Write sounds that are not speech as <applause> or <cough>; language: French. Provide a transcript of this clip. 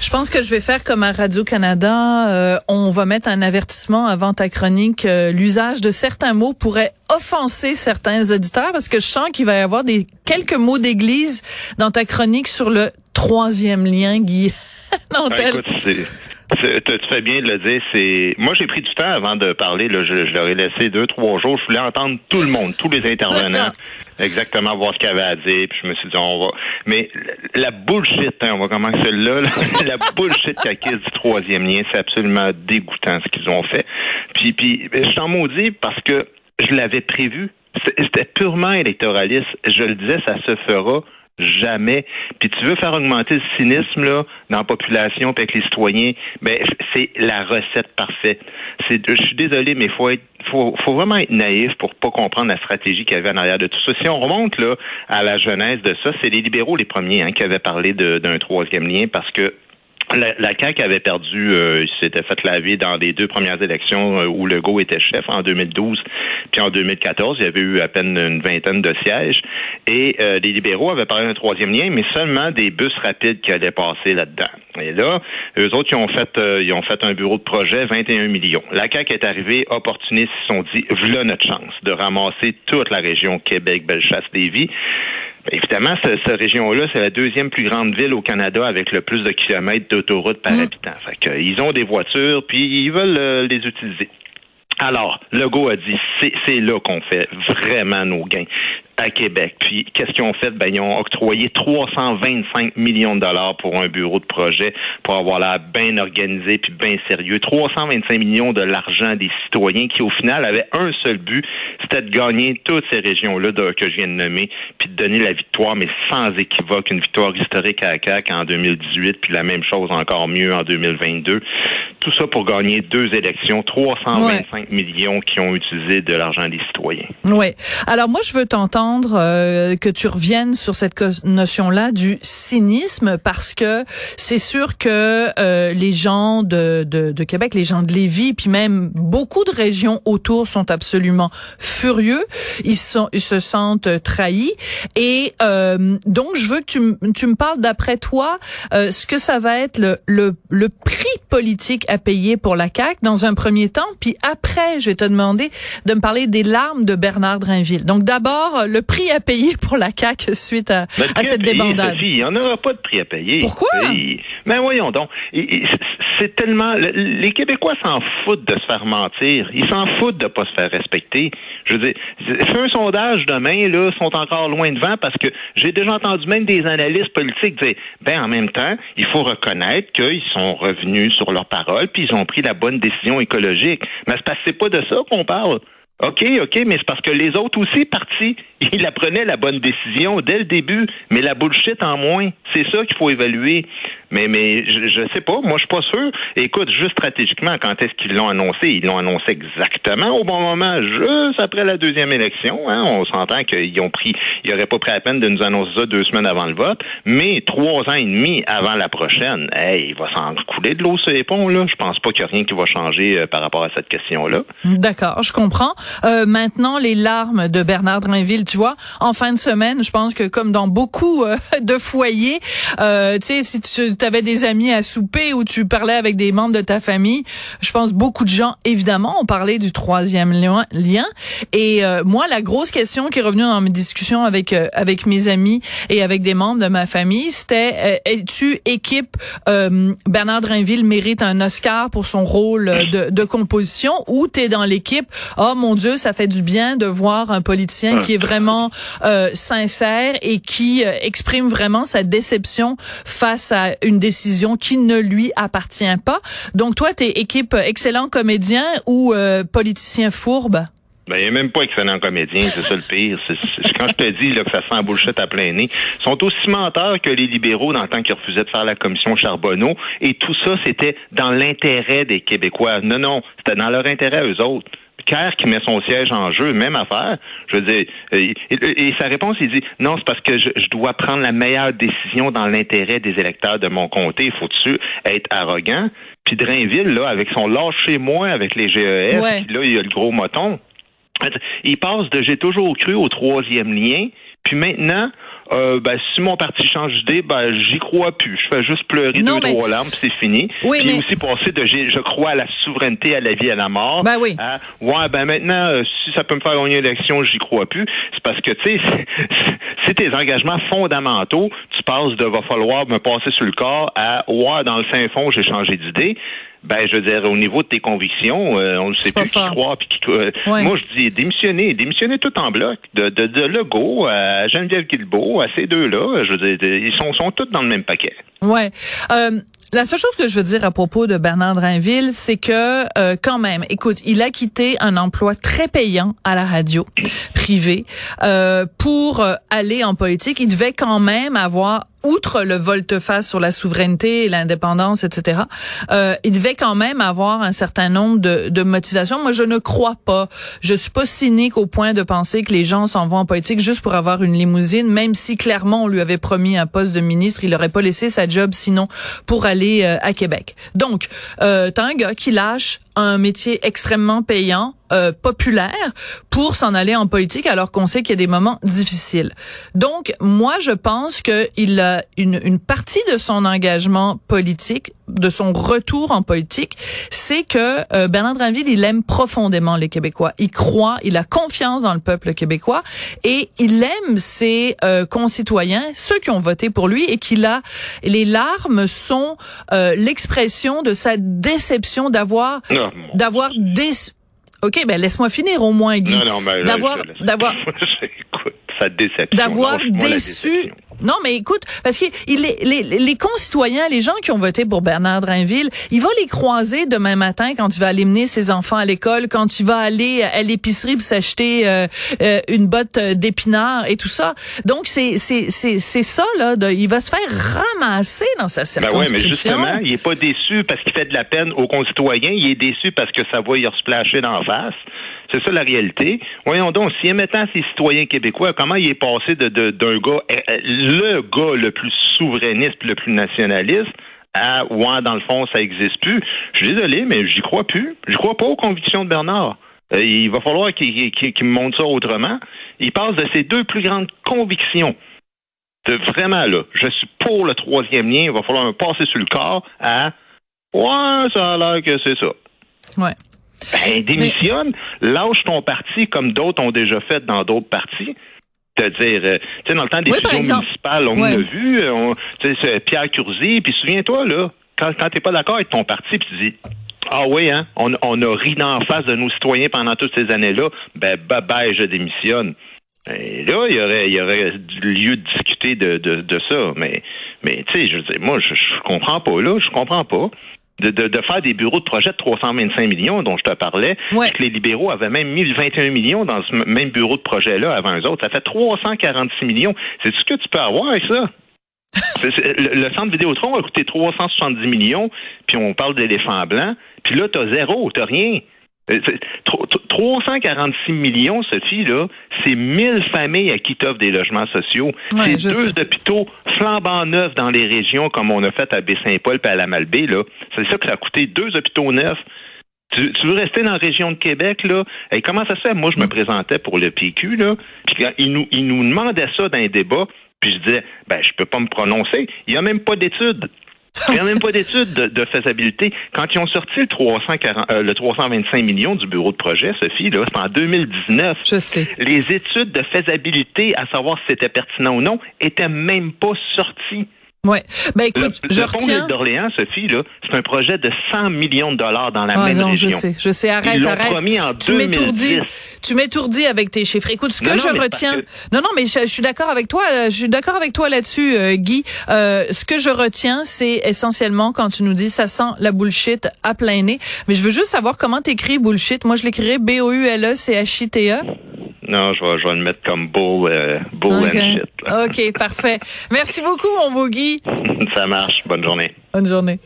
Je pense que je vais faire comme à Radio-Canada. Euh, on va mettre un avertissement avant ta chronique. Euh, L'usage de certains mots pourrait offenser certains auditeurs parce que je sens qu'il va y avoir des quelques mots d'église dans ta chronique sur le troisième lien, Guy. <laughs> non, écoute, tu fais bien de le dire. C'est moi j'ai pris du temps avant de parler. Là, je, leur ai laissé deux trois jours. Je voulais entendre tout le monde, tous les intervenants, exactement voir ce qu'il avait à dire. Puis je me suis dit on va. Mais la bullshit, hein, on va commencer là. là <laughs> la bullshit acquise du troisième lien, c'est absolument dégoûtant ce qu'ils ont fait. Puis puis je t'en maudis parce que je l'avais prévu. C'était purement électoraliste. Je le disais, ça se fera jamais. Puis tu veux faire augmenter le cynisme là dans la population avec les citoyens, ben c'est la recette parfaite. C'est je suis désolé mais faut être faut, faut vraiment être naïf pour pas comprendre la stratégie qu'il y avait en arrière de tout ça. Si on remonte là à la genèse de ça, c'est les libéraux les premiers hein, qui avaient parlé d'un troisième lien parce que la, la CAQ avait perdu, euh, s'était fait laver dans les deux premières élections euh, où Legault était chef en 2012, puis en 2014, il y avait eu à peine une vingtaine de sièges. Et euh, les libéraux avaient parlé d'un troisième lien, mais seulement des bus rapides qui allaient passer là-dedans. Et là, eux autres, ils ont fait, ils ont fait un bureau de projet, 21 millions. La CAQ est arrivée, opportuniste, ils se sont dit, voilà notre chance de ramasser toute la région Québec, Bellechasse-Lévis. Évidemment, cette, région-là, c'est la deuxième plus grande ville au Canada avec le plus de kilomètres d'autoroute par mm. habitant. Fait ils ont des voitures, puis ils veulent euh, les utiliser. Alors, Legault a dit, c'est là qu'on fait vraiment nos gains à Québec. Puis, qu'est-ce qu'ils ont fait? Ben, ils ont octroyé 325 millions de dollars pour un bureau de projet pour avoir l'air bien organisé puis bien sérieux. 325 millions de l'argent des citoyens qui, au final, avaient un seul but, c'était de gagner toutes ces régions-là que je viens de nommer puis de donner la victoire, mais sans équivoque, une victoire historique à CAC en 2018 puis la même chose encore mieux en 2022. Tout ça pour gagner deux élections, 325 millions qui ont utilisé de l'argent des citoyens. Oui. Alors, moi, je veux t'entendre euh, que tu reviennes sur cette notion-là du cynisme parce que c'est sûr que euh, les gens de, de, de, Québec, les gens de Lévis, puis même beaucoup de régions autour sont absolument furieux. Ils sont, ils se sentent trahis. Et euh, donc, je veux que tu, tu me parles d'après toi ce que ça va être le, le, le prix politique à payer pour la CAQ dans un premier temps, puis après, je vais te demander de me parler des larmes de Bernard Drinville. Donc d'abord, le prix à payer pour la CAQ suite à, cette débandade? il n'y en aura pas de prix à payer. Pourquoi? Mais voyons donc. C'est tellement. Les Québécois s'en foutent de se faire mentir. Ils s'en foutent de pas se faire respecter. Je veux dire, fais un sondage demain, là, sont encore loin devant parce que j'ai déjà entendu même des analystes politiques dire ben en même temps, il faut reconnaître qu'ils sont revenus sur leurs paroles puis ils ont pris la bonne décision écologique. Mais c'est pas de ça qu'on parle. OK, OK, mais c'est parce que les autres aussi partis, <laughs> ils apprenaient la bonne décision dès le début, mais la bullshit en moins. C'est ça qu'il faut évaluer. Mais, mais je, je sais pas, moi je suis pas sûr. Écoute, juste stratégiquement, quand est-ce qu'ils l'ont annoncé? Ils l'ont annoncé exactement au bon moment, juste après la deuxième élection. Hein? On s'entend qu'ils ont pris, ils n'auraient pas pris la peine de nous annoncer ça deux semaines avant le vote, mais trois ans et demi avant la prochaine, hey, il va s'en couler de l'eau sur les ponts, là. Je pense pas qu'il y a rien qui va changer euh, par rapport à cette question-là. D'accord, je comprends. Euh, maintenant, les larmes de Bernard Drinville, tu vois, en fin de semaine, je pense que comme dans beaucoup euh, <laughs> de foyers, euh, tu sais, si tu tu avais des amis à souper ou tu parlais avec des membres de ta famille, je pense beaucoup de gens, évidemment, ont parlé du troisième lien. Et euh, moi, la grosse question qui est revenue dans mes discussions avec euh, avec mes amis et avec des membres de ma famille, c'était euh, es-tu équipe Bernard Drinville mérite un Oscar pour son rôle de, de composition ou t'es dans l'équipe oh mon Dieu, ça fait du bien de voir un politicien qui est vraiment sincère et qui exprime vraiment sa déception face à une décision qui ne lui appartient pas. Donc toi, t'es équipe excellent comédien ou euh, politicien fourbe? Ben, il n'est même pas excellent comédien, c'est ça le pire. quand je te dis là, que ça sent bullshit à plein nez, ils sont aussi menteurs que les libéraux dans le temps qu'ils refusaient de faire la commission Charbonneau. Et tout ça, c'était dans l'intérêt des Québécois. Non, non, c'était dans leur intérêt eux autres. Kerr qui met son siège en jeu, même affaire. Je veux dire, et, et, sa réponse, il dit non, c'est parce que je, je, dois prendre la meilleure décision dans l'intérêt des électeurs de mon comté. Il faut-tu être arrogant? Puis Drainville, là, avec son lâcher-moi avec les GEF, puis là, il y a le gros moton. Il passe de j'ai toujours cru au troisième lien, puis maintenant, euh, ben, si mon parti change d'idée, ben, j'y crois plus. Je fais juste pleurer deux, trois larmes, c'est fini. Oui, Puis aussi passer de je crois à la souveraineté, à la vie, à la mort. Ben oui. ouais, ben maintenant, euh, si ça peut me faire gagner une élection, j'y crois plus. C'est parce que, tu sais, <laughs> c'est tes engagements fondamentaux, tu passes de va falloir me passer sur le corps à ouais, dans le fin fond, j'ai changé d'idée. Ben, je veux dire, au niveau de tes convictions, euh, on ne sait plus qui croire. Puis qui, euh, Moi, je dis démissionner, démissionner tout en bloc. De, de, de Legault à Geneviève Guilbeault, à ces deux-là, je veux dire, ils sont, sont tous dans le même paquet. Ouais. Euh, la seule chose que je veux dire à propos de Bernard Drinville, c'est que euh, quand même, écoute, il a quitté un emploi très payant à la radio privée euh, pour euh, aller en politique. Il devait quand même avoir outre le volte-face sur la souveraineté et l'indépendance, etc., euh, il devait quand même avoir un certain nombre de, de motivations. Moi, je ne crois pas. Je suis pas cynique au point de penser que les gens s'en vont en politique juste pour avoir une limousine, même si clairement on lui avait promis un poste de ministre, il n'aurait pas laissé sa job sinon pour aller euh, à Québec. Donc, euh, t'as un gars qui lâche un métier extrêmement payant, euh, populaire, pour s'en aller en politique alors qu'on sait qu'il y a des moments difficiles. Donc, moi, je pense qu'il a une, une partie de son engagement politique, de son retour en politique, c'est que euh, Bernard Drinville, il aime profondément les Québécois. Il croit, il a confiance dans le peuple québécois et il aime ses euh, concitoyens, ceux qui ont voté pour lui et qu'il a les larmes sont euh, l'expression de sa déception d'avoir d'avoir des OK, ben laisse-moi finir au moins Guy. Mais d'avoir d'avoir <laughs> sa déception. D'avoir déçu non, mais écoute, parce que il, les, les, concitoyens, les gens qui ont voté pour Bernard Drainville, il va les croiser demain matin quand il va aller mener ses enfants à l'école, quand il va aller à l'épicerie pour s'acheter euh, euh, une botte d'épinards et tout ça. Donc, c'est c'est c'est c'est ça, là. il va se faire ramasser dans sa circonscription. Ben oui, mais justement, il est pas déçu parce qu'il fait de la peine aux concitoyens. Il est déçu parce que ça va y splasher d'en face. C'est ça la réalité. Voyons donc, si mettant ces citoyens québécois, comment il est passé de, d'un gars, eh, eh, le gars le plus souverainiste, le plus nationaliste, à ouais, dans le fond, ça existe plus. Je suis désolé, mais j'y crois plus. Je crois pas aux convictions de Bernard. Euh, il va falloir qu'il, me montre ça autrement. Il passe de ses deux plus grandes convictions. De vraiment là, je suis pour le troisième lien, il va falloir me passer sur le corps à Ouais, ça a l'air que c'est ça. Ouais. Ben, démissionne, lâche ton parti comme d'autres ont déjà fait dans d'autres partis. C'est-à-dire, euh, tu sais, dans le temps des fusions municipales, on l'a vu, euh, on, Pierre Curzi, puis souviens-toi, là, quand, quand t'es pas d'accord avec ton parti, puis tu dis, ah oui, hein, on, on a ri d'en face de nos citoyens pendant toutes ces années-là, ben, bye bye, je démissionne. Et là, il y aurait, il y aurait lieu de discuter de, de, de ça. Mais, mais tu sais, je veux dire, moi, je, je comprends pas, là, je comprends pas de, de, de, faire des bureaux de projet de 325 millions dont je te parlais, ouais. que les libéraux avaient même mis 21 millions dans ce même bureau de projet-là avant eux autres. Ça fait 346 millions. C'est ce que tu peux avoir avec ça? <laughs> le, le, centre Vidéotron a coûté 370 millions, puis on parle d'éléphants blancs, puis là, t'as zéro, t'as rien. 346 millions, Sophie, là, c'est 1000 familles à qui t'offrent des logements sociaux. c'est deux hôpitaux flambant neufs dans les régions comme on a fait à Baie-Saint-Paul et à la Malbaie, là. C'est ça que ça a coûté, deux hôpitaux neufs. Tu, veux rester dans la région de Québec, là? Et comment ça se fait? Moi, je me présentais pour le PQ, là. Puis quand ils nous, ils nous demandaient ça dans un débat, puis je disais, ben, je peux pas me prononcer. Il n'y a même pas d'études. Il n'y a même pas d'études de, faisabilité. Quand ils ont sorti le, 340, euh, le 325 millions du bureau de projet, Sophie, là, c'est en 2019. Je sais. Les études de faisabilité, à savoir si c'était pertinent ou non, étaient même pas sorties. Ouais. Ben écoute, le, je le retiens. d'Orléans, Sophie, là, c'est un projet de 100 millions de dollars dans la ah, même non, région. Je sais, je sais. Arrête, Ils arrête. Promis en tu m'étourdis. Tu m'étourdis avec tes chiffres. Écoute, ce que non, je non, retiens. Non, non, mais je, je suis d'accord avec toi. Euh, je suis d'accord avec toi là-dessus, euh, Guy. Euh, ce que je retiens, c'est essentiellement quand tu nous dis ça sent la bullshit à plein nez. Mais je veux juste savoir comment t'écris bullshit. Moi, je l'écrirais B-O-U-L-E-C-H-I-T-E. Non, je vais, je vais le mettre comme bull, euh, bull okay. and shit. Là. OK, parfait. Merci beaucoup, mon beau <laughs> Guy. Ça marche. Bonne journée. Bonne journée.